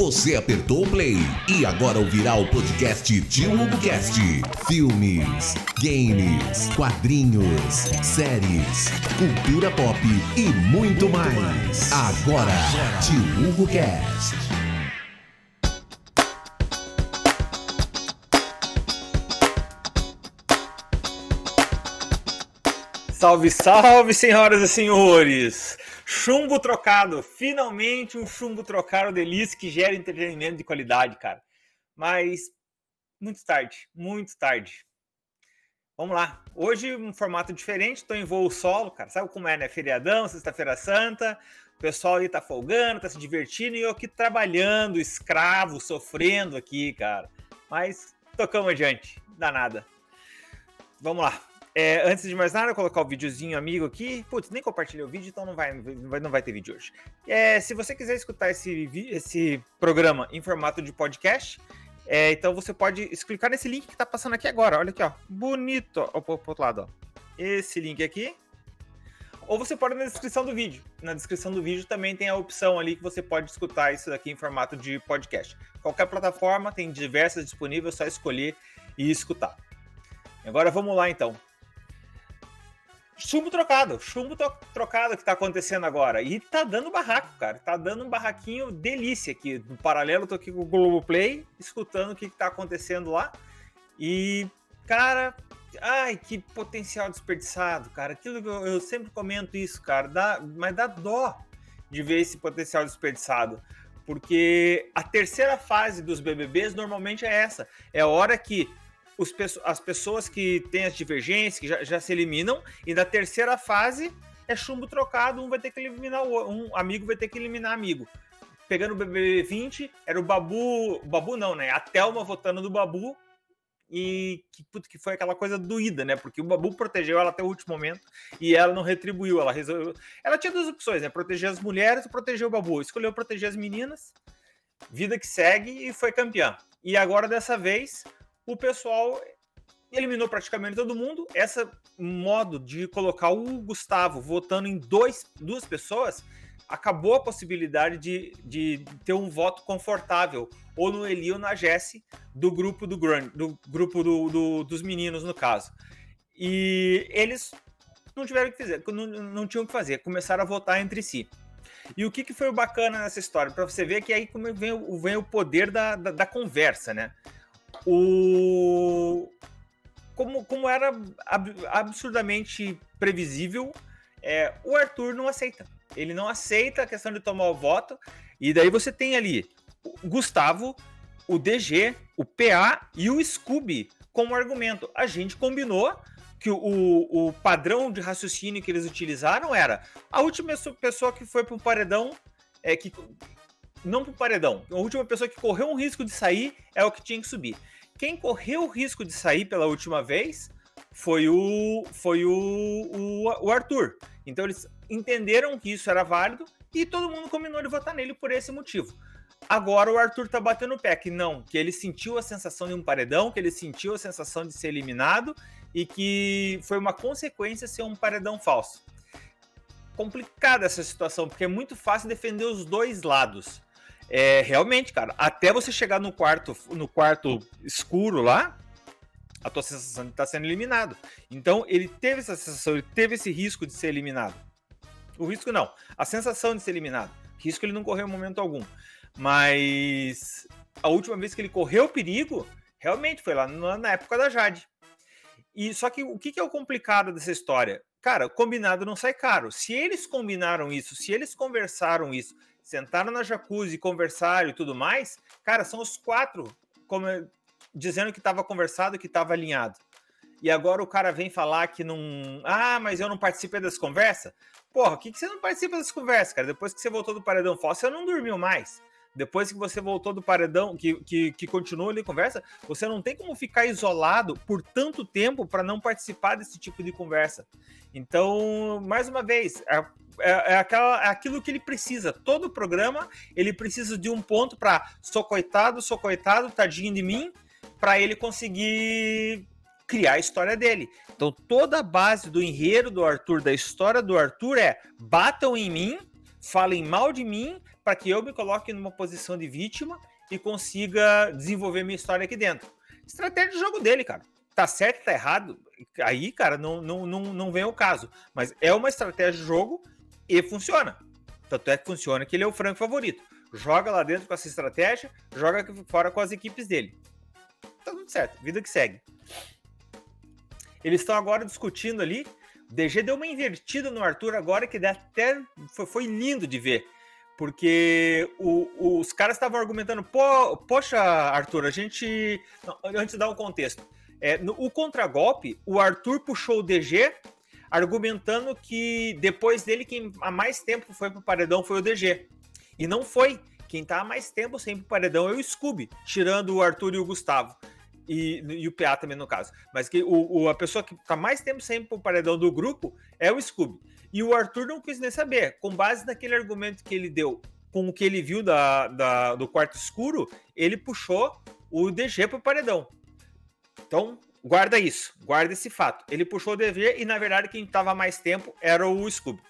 Você apertou o play e agora ouvirá o podcast Tio HugoCast. Filmes, games, quadrinhos, séries, cultura pop e muito mais. Agora, Tio HugoCast. Salve, salve, senhoras e senhores! Chumbo trocado, finalmente um chumbo trocado delícia que gera entretenimento de qualidade, cara. Mas muito tarde, muito tarde. Vamos lá. Hoje um formato diferente, estou em voo solo, cara. Sabe como é, né? Feriadão, sexta-feira santa, o pessoal aí tá folgando, tá se divertindo e eu aqui trabalhando, escravo, sofrendo aqui, cara. Mas tocamos adiante, danada. Vamos lá. É, antes de mais nada, colocar o videozinho amigo aqui. Putz, nem compartilhei o vídeo, então não vai, não vai, não vai ter vídeo hoje. É, se você quiser escutar esse, esse programa em formato de podcast, é, então você pode clicar nesse link que tá passando aqui agora. Olha aqui, ó. Bonito. Ó, pro outro lado, ó. Esse link aqui. Ou você pode na descrição do vídeo. Na descrição do vídeo também tem a opção ali que você pode escutar isso aqui em formato de podcast. Qualquer plataforma, tem diversas disponíveis, é só escolher e escutar. Agora vamos lá então. Chumbo trocado, chumbo trocado que tá acontecendo agora. E tá dando barraco, cara. Tá dando um barraquinho delícia aqui. No paralelo, tô aqui com o Globoplay, escutando o que, que tá acontecendo lá. E, cara, ai, que potencial desperdiçado, cara. Aquilo que eu, eu sempre comento isso, cara. Dá, mas dá dó de ver esse potencial desperdiçado. Porque a terceira fase dos BBBs normalmente é essa. É a hora que os, as pessoas que têm as divergências, que já, já, se eliminam, e na terceira fase é chumbo trocado, um vai ter que eliminar o um amigo vai ter que eliminar amigo. Pegando o BBB 20, era o Babu, Babu não, né? A Thelma votando do Babu e que, puto, que foi aquela coisa doída, né? Porque o Babu protegeu ela até o último momento e ela não retribuiu, ela resolveu. Ela tinha duas opções, né? Proteger as mulheres ou proteger o Babu. Escolheu proteger as meninas, vida que segue e foi campeã. E agora dessa vez o pessoal eliminou praticamente todo mundo. Esse modo de colocar o Gustavo votando em dois, duas pessoas acabou a possibilidade de, de ter um voto confortável, ou no Eli ou na Jesse, do grupo do do grupo do, do, dos meninos, no caso. E eles não tiveram que fazer, não, não tinham que fazer, começaram a votar entre si. E o que, que foi bacana nessa história? Para você ver que aí vem, vem o poder da, da, da conversa, né? O como, como era ab absurdamente previsível, é, o Arthur não aceita. Ele não aceita a questão de tomar o voto. E daí você tem ali o Gustavo, o DG, o PA e o Scooby como argumento. A gente combinou que o, o padrão de raciocínio que eles utilizaram era a última pessoa que foi para o paredão, é, que não para o paredão. A última pessoa que correu um risco de sair é o que tinha que subir. Quem correu o risco de sair pela última vez foi o foi o, o, o Arthur. Então eles entenderam que isso era válido e todo mundo combinou de votar nele por esse motivo. Agora o Arthur tá batendo o pé que não, que ele sentiu a sensação de um paredão, que ele sentiu a sensação de ser eliminado e que foi uma consequência ser um paredão falso. Complicada essa situação, porque é muito fácil defender os dois lados. É, realmente, cara, até você chegar no quarto, no quarto escuro lá, a tua sensação de estar tá sendo eliminado. Então, ele teve essa sensação, ele teve esse risco de ser eliminado. O risco não, a sensação de ser eliminado. Risco ele não correu em momento algum. Mas a última vez que ele correu perigo, realmente foi lá na época da Jade. E só que o que é o complicado dessa história? Cara, combinado não sai caro. Se eles combinaram isso, se eles conversaram isso, sentaram na jacuzzi, conversaram e tudo mais, cara, são os quatro como, dizendo que estava conversado, que estava alinhado. E agora o cara vem falar que não. Ah, mas eu não participei das conversas? Porra, o que, que você não participa das conversas, cara? Depois que você voltou do paredão falso, você não dormiu mais. Depois que você voltou do paredão, que, que, que continuou ali conversa, você não tem como ficar isolado por tanto tempo para não participar desse tipo de conversa. Então, mais uma vez, é, é, é, aquela, é aquilo que ele precisa. Todo programa ele precisa de um ponto para sou coitado, sou coitado, tadinho de mim, para ele conseguir criar a história dele. Então, toda a base do enredo do Arthur, da história do Arthur é batam em mim, falem mal de mim, para que eu me coloque numa posição de vítima e consiga desenvolver minha história aqui dentro. Estratégia de jogo dele, cara. Tá certo, tá errado. Aí, cara, não, não, não, não vem o caso. Mas é uma estratégia de jogo e funciona. Tanto é que funciona que ele é o franco favorito. Joga lá dentro com essa estratégia, joga fora com as equipes dele. Tá tudo certo, vida que segue. Eles estão agora discutindo ali. DG deu uma invertida no Arthur agora que até foi, foi lindo de ver. Porque o, os caras estavam argumentando, Pô, poxa, Arthur, a gente. Não, antes de dar um contexto. É, no, o contragolpe, o Arthur puxou o DG, argumentando que depois dele, quem há mais tempo foi pro paredão foi o DG. E não foi. Quem tá há mais tempo sem pro paredão é o Scooby, tirando o Arthur e o Gustavo e, e o PA também no caso. Mas que o, o, a pessoa que tá mais tempo sempre pro paredão do grupo é o Scooby. E o Arthur não quis nem saber. Com base naquele argumento que ele deu, com o que ele viu da, da do quarto escuro, ele puxou o DG pro paredão. Então, guarda isso, guarda esse fato. Ele puxou o DG e, na verdade, quem tava mais tempo era o Scooby.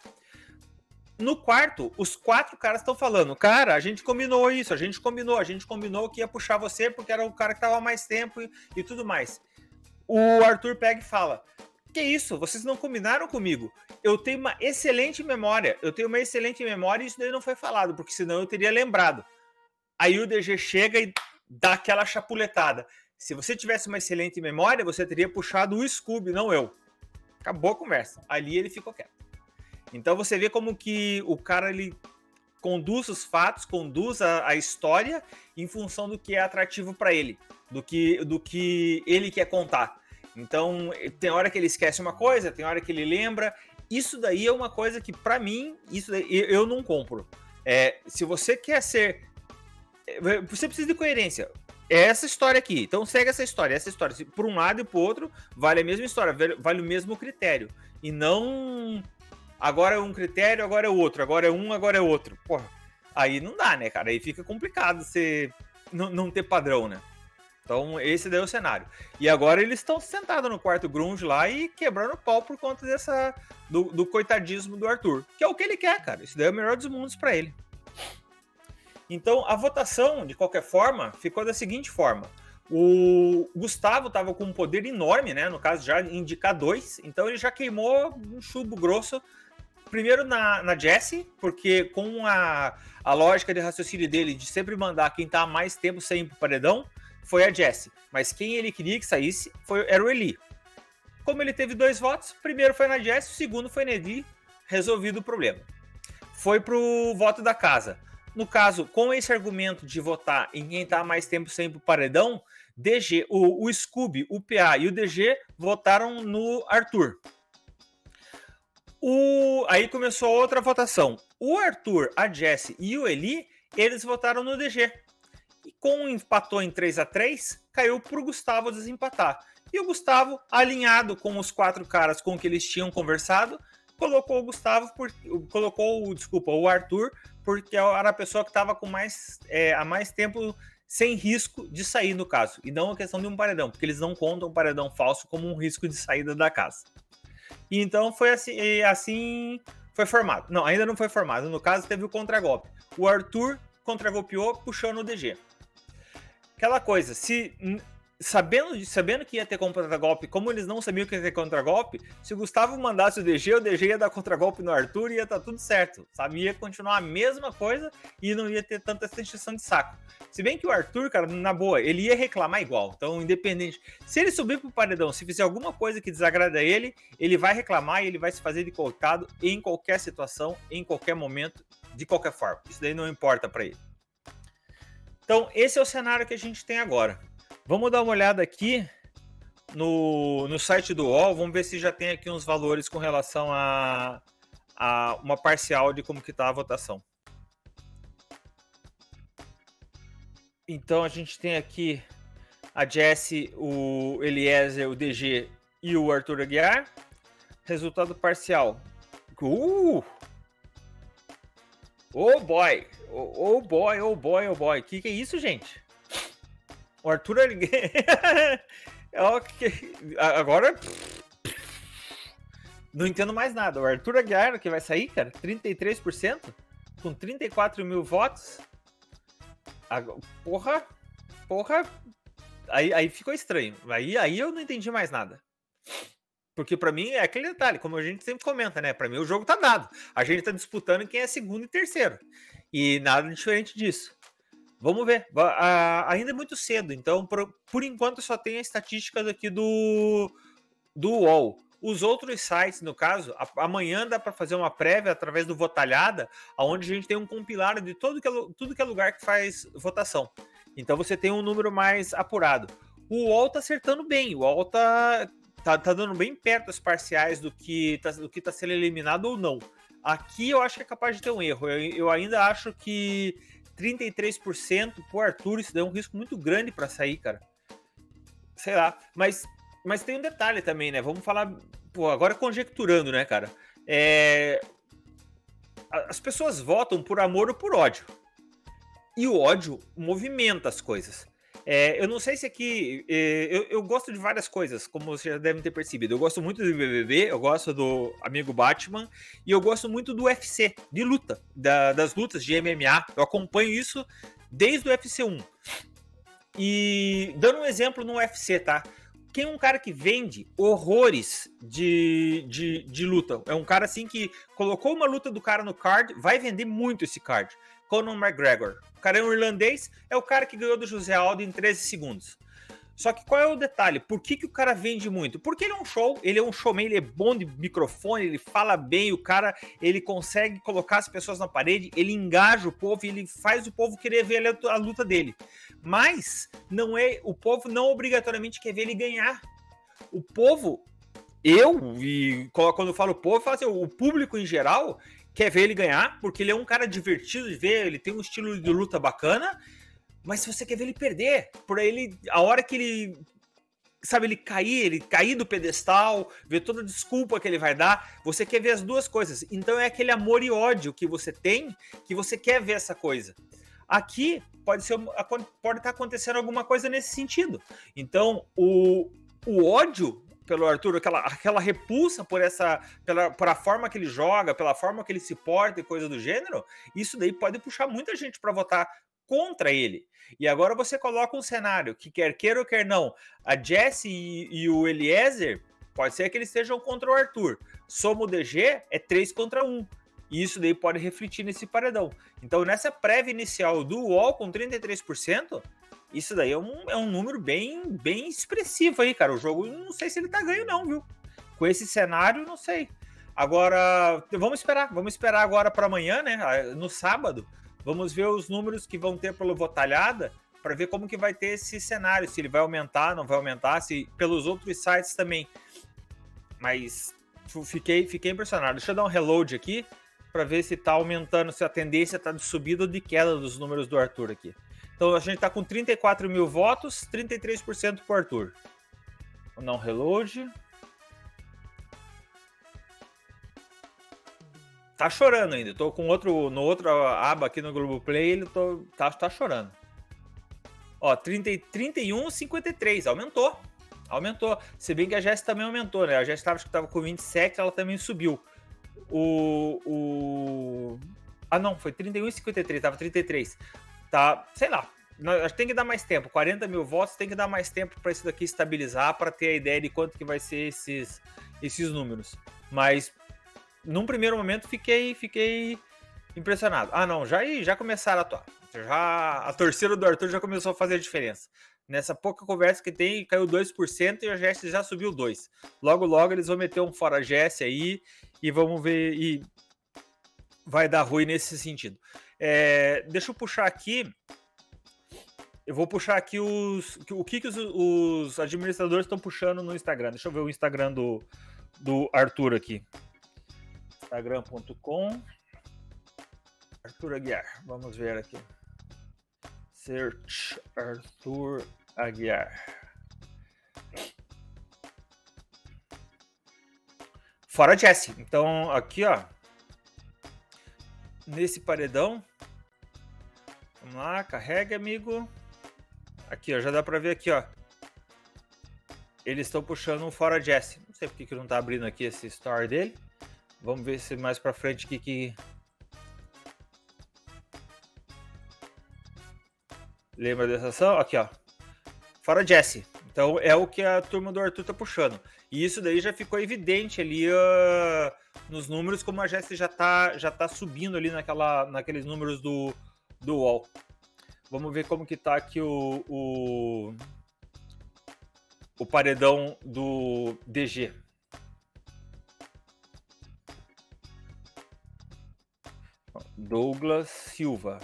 No quarto, os quatro caras estão falando, cara, a gente combinou isso, a gente combinou, a gente combinou que ia puxar você porque era o cara que tava mais tempo e, e tudo mais. O Arthur pega e fala: Que isso? Vocês não combinaram comigo? Eu tenho uma excelente memória, eu tenho uma excelente memória e isso daí não foi falado, porque senão eu teria lembrado. Aí o DG chega e dá aquela chapuletada. Se você tivesse uma excelente memória, você teria puxado o Scooby, não eu. Acabou a conversa. Ali ele ficou quieto. Então você vê como que o cara ele conduz os fatos, conduz a, a história em função do que é atrativo para ele, do que, do que ele quer contar. Então tem hora que ele esquece uma coisa, tem hora que ele lembra. Isso daí é uma coisa que para mim isso daí, eu não compro. É, se você quer ser, é, você precisa de coerência. É essa história aqui. Então segue essa história, essa história. Por um lado e por outro vale a mesma história, vale o mesmo critério e não agora é um critério, agora é outro, agora é um, agora é outro. Porra, aí não dá, né, cara? Aí fica complicado você não, não ter padrão, né? Então, esse daí é o cenário. E agora eles estão sentados no quarto grunge lá e quebrando o pau por conta dessa do, do, coitadismo do Arthur. Que é o que ele quer, cara. Isso daí é o melhor dos mundos para ele. Então, a votação, de qualquer forma, ficou da seguinte forma. O Gustavo estava com um poder enorme, né? No caso, já indicar dois. Então, ele já queimou um chubo grosso primeiro na, na Jessie, porque com a, a lógica de raciocínio dele de sempre mandar quem tá mais tempo sem pro paredão, foi a Jessie. Mas quem ele queria que saísse foi, era o Eli. Como ele teve dois votos, primeiro foi na Jessie, o segundo foi na Eli, resolvido o problema. Foi pro voto da casa. No caso, com esse argumento de votar em quem tá mais tempo sem pro paredão, DG, o, o Scooby, o PA e o DG votaram no Arthur. O... Aí começou outra votação. O Arthur, a Jesse e o Eli, eles votaram no DG. E com empatou em 3 a 3 caiu para o Gustavo desempatar. E o Gustavo, alinhado com os quatro caras com que eles tinham conversado, colocou o Gustavo, por, colocou, desculpa, o Arthur, porque era a pessoa que estava com mais, é, há mais tempo sem risco de sair no caso. E não a questão de um paredão, porque eles não contam o paredão falso como um risco de saída da casa. E então foi assim, assim foi formado. Não, ainda não foi formado. No caso, teve o contragolpe. O Arthur contragolpeou puxando o DG. Aquela coisa, se sabendo, sabendo que ia ter contra-golpe, como eles não sabiam que ia ter contra-golpe, se o Gustavo mandasse o DG, o DG ia dar contra-golpe no Arthur e ia estar tá tudo certo. Sabe? Ia continuar a mesma coisa e não ia ter tanta extensão de saco. Se bem que o Arthur, cara, na boa, ele ia reclamar igual. Então, independente. Se ele subir pro paredão, se fizer alguma coisa que desagrada ele, ele vai reclamar e ele vai se fazer de colocado em qualquer situação, em qualquer momento, de qualquer forma. Isso daí não importa para ele. Então, esse é o cenário que a gente tem agora. Vamos dar uma olhada aqui no, no site do UOL, vamos ver se já tem aqui uns valores com relação a, a uma parcial de como que está a votação. Então a gente tem aqui a Jesse, o Eliezer, o DG e o Arthur Aguiar. Resultado parcial. Uh! Oh boy! Oh, oh boy, oh boy, oh boy. O que, que é isso, gente? O Arthur é okay. Agora. Não entendo mais nada. O Arthur Aguiar que vai sair, cara, 33%? com 34 mil votos. Porra, porra. Aí, aí ficou estranho. Aí, aí eu não entendi mais nada. Porque para mim é aquele detalhe, como a gente sempre comenta, né? Para mim o jogo tá dado. A gente tá disputando quem é segundo e terceiro. E nada diferente disso. Vamos ver. ainda é muito cedo, então por, por enquanto só tem a estatística aqui do do UOL. Os outros sites, no caso, amanhã dá para fazer uma prévia através do Votalhada, onde a gente tem um compilado de todo que é, tudo que é lugar que faz votação. Então você tem um número mais apurado. O UOL tá acertando bem, o UOL tá, tá, tá dando bem perto as parciais do que, tá, do que tá sendo eliminado ou não. Aqui eu acho que é capaz de ter um erro. Eu, eu ainda acho que 33% pro Arthur, isso dá um risco muito grande para sair, cara. Sei lá, mas mas tem um detalhe também, né? Vamos falar, pô, agora conjecturando, né, cara? É... As pessoas votam por amor ou por ódio. E o ódio movimenta as coisas. É, eu não sei se aqui. É, eu, eu, gosto de várias coisas, como vocês já devem ter percebido. Eu gosto muito do BBB, eu gosto do Amigo Batman e eu gosto muito do UFC, de luta, da, das lutas de MMA. Eu acompanho isso desde o UFC 1. E dando um exemplo no UFC, tá? quem é um cara que vende horrores de, de, de, luta. É um cara assim que colocou uma luta do cara no card, vai vender muito esse card. Conor McGregor. O cara é um irlandês, é o cara que ganhou do José Aldo em 13 segundos. Só que qual é o detalhe? Por que, que o cara vende muito? Porque ele é um show, ele é um showman, ele é bom de microfone, ele fala bem, o cara ele consegue colocar as pessoas na parede, ele engaja o povo, ele faz o povo querer ver a luta dele. Mas não é, o povo não obrigatoriamente quer ver ele ganhar. O povo, eu e quando eu falo povo, eu falo assim, o público em geral quer ver ele ganhar, porque ele é um cara divertido de ver, ele tem um estilo de luta bacana mas se você quer ver ele perder, por ele, a hora que ele, sabe, ele cair, ele cair do pedestal, ver toda a desculpa que ele vai dar, você quer ver as duas coisas. Então é aquele amor e ódio que você tem, que você quer ver essa coisa. Aqui pode ser pode estar acontecendo alguma coisa nesse sentido. Então o, o ódio pelo Arthur, aquela, aquela repulsa por essa pela, por a forma que ele joga, pela forma que ele se porta e coisa do gênero, isso daí pode puxar muita gente para votar contra ele. E agora você coloca um cenário que quer queira ou quer não, a Jesse e, e o Eliezer, pode ser que eles estejam contra o Arthur. Soma o DG, é 3 contra 1. E isso daí pode refletir nesse paredão. Então, nessa prévia inicial do UOL com 33%, isso daí é um, é um número bem, bem expressivo aí, cara. O jogo, não sei se ele tá ganho, não, viu? Com esse cenário, não sei. Agora, vamos esperar. Vamos esperar agora para amanhã, né? Ah, no sábado. Vamos ver os números que vão ter pelo Votalhada para ver como que vai ter esse cenário, se ele vai aumentar, não vai aumentar, se pelos outros sites também. Mas fiquei, fiquei impressionado. Deixa eu dar um reload aqui para ver se está aumentando, se a tendência está de subida ou de queda dos números do Arthur aqui. Então a gente está com 34 mil votos, 33% para Arthur. Vou um reload. tá chorando ainda. Tô com outro, no outro aba aqui no Globoplay, ele tô, tá, tá chorando. Ó, 30, 31, 53, aumentou. Aumentou. Se bem que a Jess também aumentou, né? A Jess tava, acho que tava com 27, ela também subiu. O, o... Ah, não, foi 31 e 53, tava 33. Tá, sei lá. Tem que dar mais tempo. 40 mil votos tem que dar mais tempo para isso daqui estabilizar, para ter a ideia de quanto que vai ser esses, esses números. Mas num primeiro momento fiquei, fiquei impressionado. Ah, não, já já começaram a atuar. Já a torcida do Arthur já começou a fazer a diferença. Nessa pouca conversa que tem, caiu 2% e a Jesse já subiu 2. Logo logo eles vão meter um fora Jesse aí e vamos ver e vai dar ruim nesse sentido. É, deixa eu puxar aqui. Eu vou puxar aqui os o que, que os, os administradores estão puxando no Instagram. Deixa eu ver o Instagram do, do Arthur aqui instagram.com Arthur Aguiar. Vamos ver aqui. Search Arthur Aguiar. Fora Jesse. Então, aqui, ó. Nesse paredão. Vamos lá, carrega amigo. Aqui, ó, já dá para ver aqui, ó. Eles estão puxando um fora Jesse. Não sei porque que não tá abrindo aqui esse story dele. Vamos ver se mais para frente que que Lembra dessa ação? Aqui, ó. Fora Jesse. Então é o que a turma do Arthur tá puxando. E isso daí já ficou evidente ali uh, nos números, como a Jesse já tá, já tá subindo ali naquela, naqueles números do, do UOL. Vamos ver como que tá aqui o, o, o paredão do DG. Douglas Silva.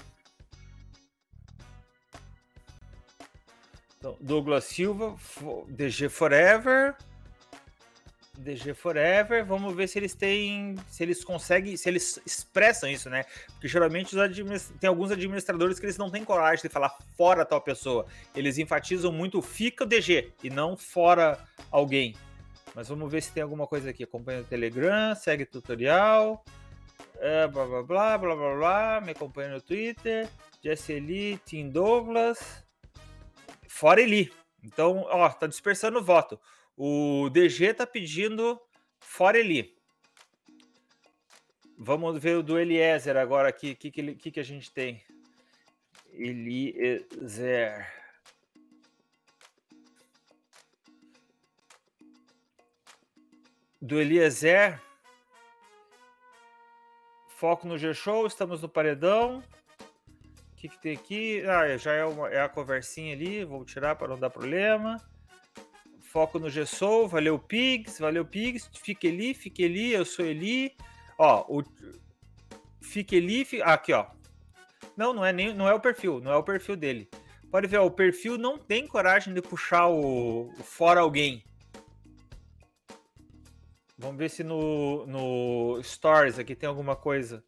Então, Douglas Silva, DG Forever. DG Forever, vamos ver se eles têm, se eles conseguem, se eles expressam isso, né? Porque geralmente tem alguns administradores que eles não têm coragem de falar fora tal pessoa. Eles enfatizam muito fica o DG e não fora alguém. Mas vamos ver se tem alguma coisa aqui. Acompanha o Telegram, segue tutorial, é, blá blá blá blá blá blá, me acompanha no Twitter, Jesse Lee, Tim Douglas, fora Eli. Então, ó, tá dispersando o voto. O DG tá pedindo fora Eli. Vamos ver o do Eliezer agora aqui. O que, que, que, a gente tem? Eliezer. Do Eliezer. Foco no G-Show, estamos no paredão. O que, que tem aqui? Ah, já é, uma, é a conversinha ali, vou tirar para não dar problema. Foco no Gessou, valeu Pigs, valeu Pigs, fique ali, fique ali, eu sou Eli. Ó, o fique ali, aqui ó. Não, não é nem, não é o perfil, não é o perfil dele. Pode ver, ó, o perfil não tem coragem de puxar o, o fora alguém. Vamos ver se no, no Stories aqui tem alguma coisa.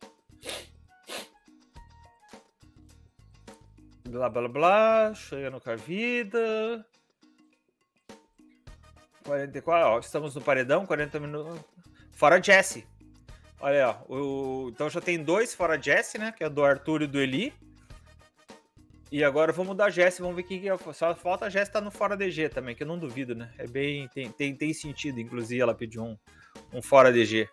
Blá blá blá, chegando com a vida. 44, ó, estamos no paredão, 40 minutos. Fora Jesse. Olha, ó, o, então já tem dois fora Jesse, né? Que é do Arthur e do Eli. E agora vamos mudar a Jesse, vamos ver quem que é. Só falta a Jesse tá no fora DG também, que eu não duvido, né? É bem. Tem, tem, tem sentido, inclusive, ela pediu um, um fora DG.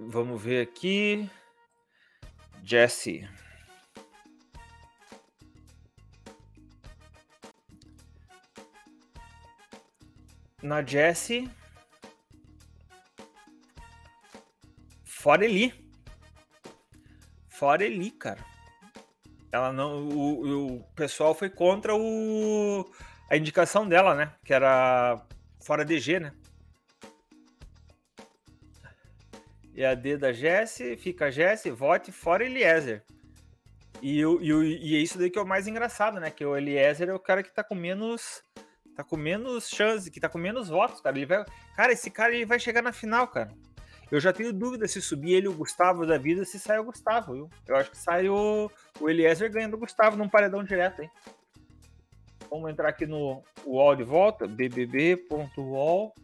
Vamos ver aqui. Jesse. Na Jessie. Fora Eli. Fora Eli, cara. Ela não. O, o pessoal foi contra o, a indicação dela, né? Que era fora DG, né? E a D da Jesse, fica Jesse, vote fora Eliezer. E, e, e é isso daí que é o mais engraçado, né? Que o Eliezer é o cara que tá com menos tá com menos chance, que tá com menos votos, cara. Ele vai, cara, esse cara ele vai chegar na final, cara. Eu já tenho dúvida se subir ele o Gustavo da vida, se sai o Gustavo, viu? Eu acho que sai o, o Eliezer ganhando o Gustavo num paredão direto, hein? Vamos entrar aqui no UOL de volta, bbb.uol.com.br.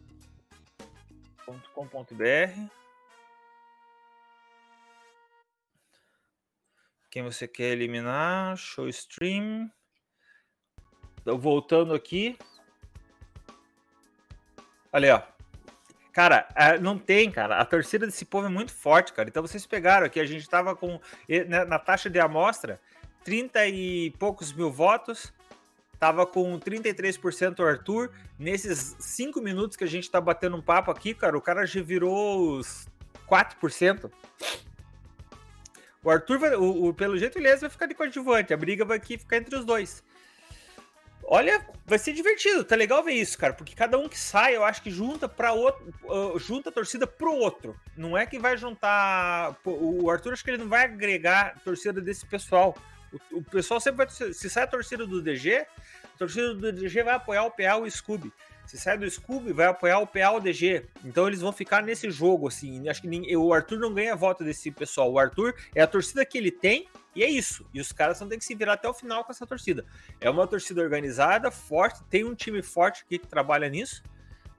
Quem você quer eliminar? Show stream. Então, voltando aqui, Olha aí, ó. Cara, não tem, cara. A torcida desse povo é muito forte, cara. Então vocês pegaram aqui, a gente tava com né, na taxa de amostra 30 e poucos mil votos. Tava com 33% o Arthur. Nesses 5 minutos que a gente tá batendo um papo aqui, cara, o cara já virou os 4%. O Arthur, vai, o, o, pelo jeito, ele vai ficar de coadjuvante. A briga vai aqui ficar entre os dois. Olha, vai ser divertido, tá legal ver isso, cara, porque cada um que sai, eu acho que junta para outro, uh, junta a torcida pro outro. Não é que vai juntar o Arthur acho que ele não vai agregar torcida desse pessoal. O, o pessoal sempre vai se sai a torcida do DG, a torcida do DG vai apoiar o PA o Scooby. Se sai do Scooby, vai apoiar o PA o DG. Então eles vão ficar nesse jogo, assim. Acho que nem, o Arthur não ganha voto desse pessoal. O Arthur é a torcida que ele tem e é isso. E os caras vão ter que se virar até o final com essa torcida. É uma torcida organizada, forte, tem um time forte que trabalha nisso,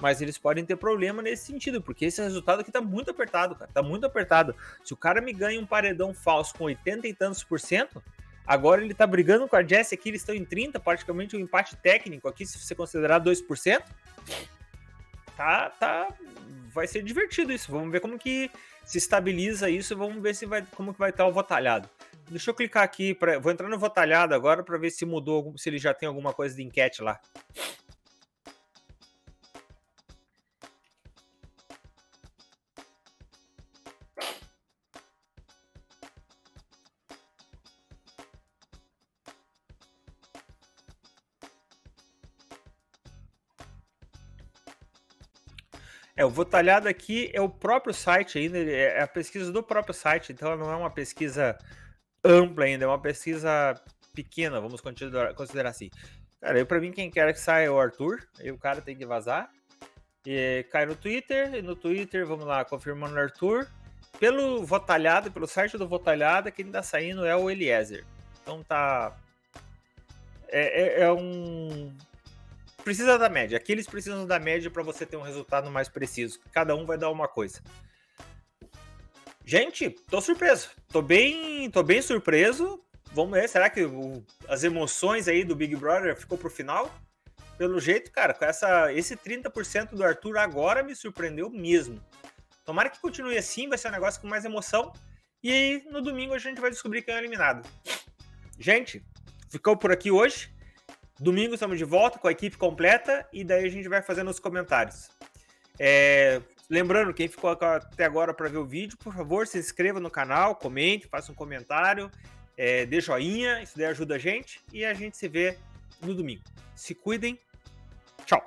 mas eles podem ter problema nesse sentido, porque esse resultado aqui tá muito apertado, cara. Tá muito apertado. Se o cara me ganha um paredão falso com 80 e tantos por cento, agora ele tá brigando com a Jess aqui, eles estão em 30, praticamente um empate técnico aqui, se você considerar 2%. Tá, tá. Vai ser divertido isso. Vamos ver como que se estabiliza isso. Vamos ver se vai, como que vai estar o votalhado. Deixa eu clicar aqui, pra, vou entrar no Votalhado agora para ver se mudou, se ele já tem alguma coisa de enquete lá. É, o Votalhado aqui é o próprio site ainda, é a pesquisa do próprio site, então não é uma pesquisa ampla ainda, é uma pesquisa pequena, vamos considerar, considerar assim. Cara, eu para mim quem quer que saia é o Arthur, aí o cara tem que vazar. E cai no Twitter, e no Twitter, vamos lá, confirmando o Arthur. Pelo Votalhado, pelo site do Votalhado, quem tá saindo é o Eliezer. Então tá. É, é, é um. Precisa da média. Aqui eles precisam da média para você ter um resultado mais preciso. Cada um vai dar uma coisa. Gente, tô surpreso. Tô bem, tô bem surpreso. Vamos ver, será que o, as emoções aí do Big Brother ficou pro final? Pelo jeito, cara, com essa esse 30% do Arthur agora me surpreendeu mesmo. Tomara que continue assim, vai ser um negócio com mais emoção. E aí, no domingo a gente vai descobrir quem é eliminado. Gente, ficou por aqui hoje. Domingo estamos de volta com a equipe completa e daí a gente vai fazendo os comentários. É, Lembrando, quem ficou até agora para ver o vídeo, por favor, se inscreva no canal, comente, faça um comentário, é, dê joinha, isso daí ajuda a gente e a gente se vê no domingo. Se cuidem, tchau!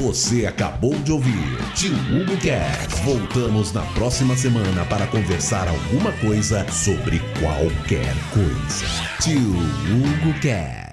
Você acabou de ouvir Tio Hugo Cast. Voltamos na próxima semana para conversar alguma coisa sobre qualquer coisa. Tio Hugo Cast.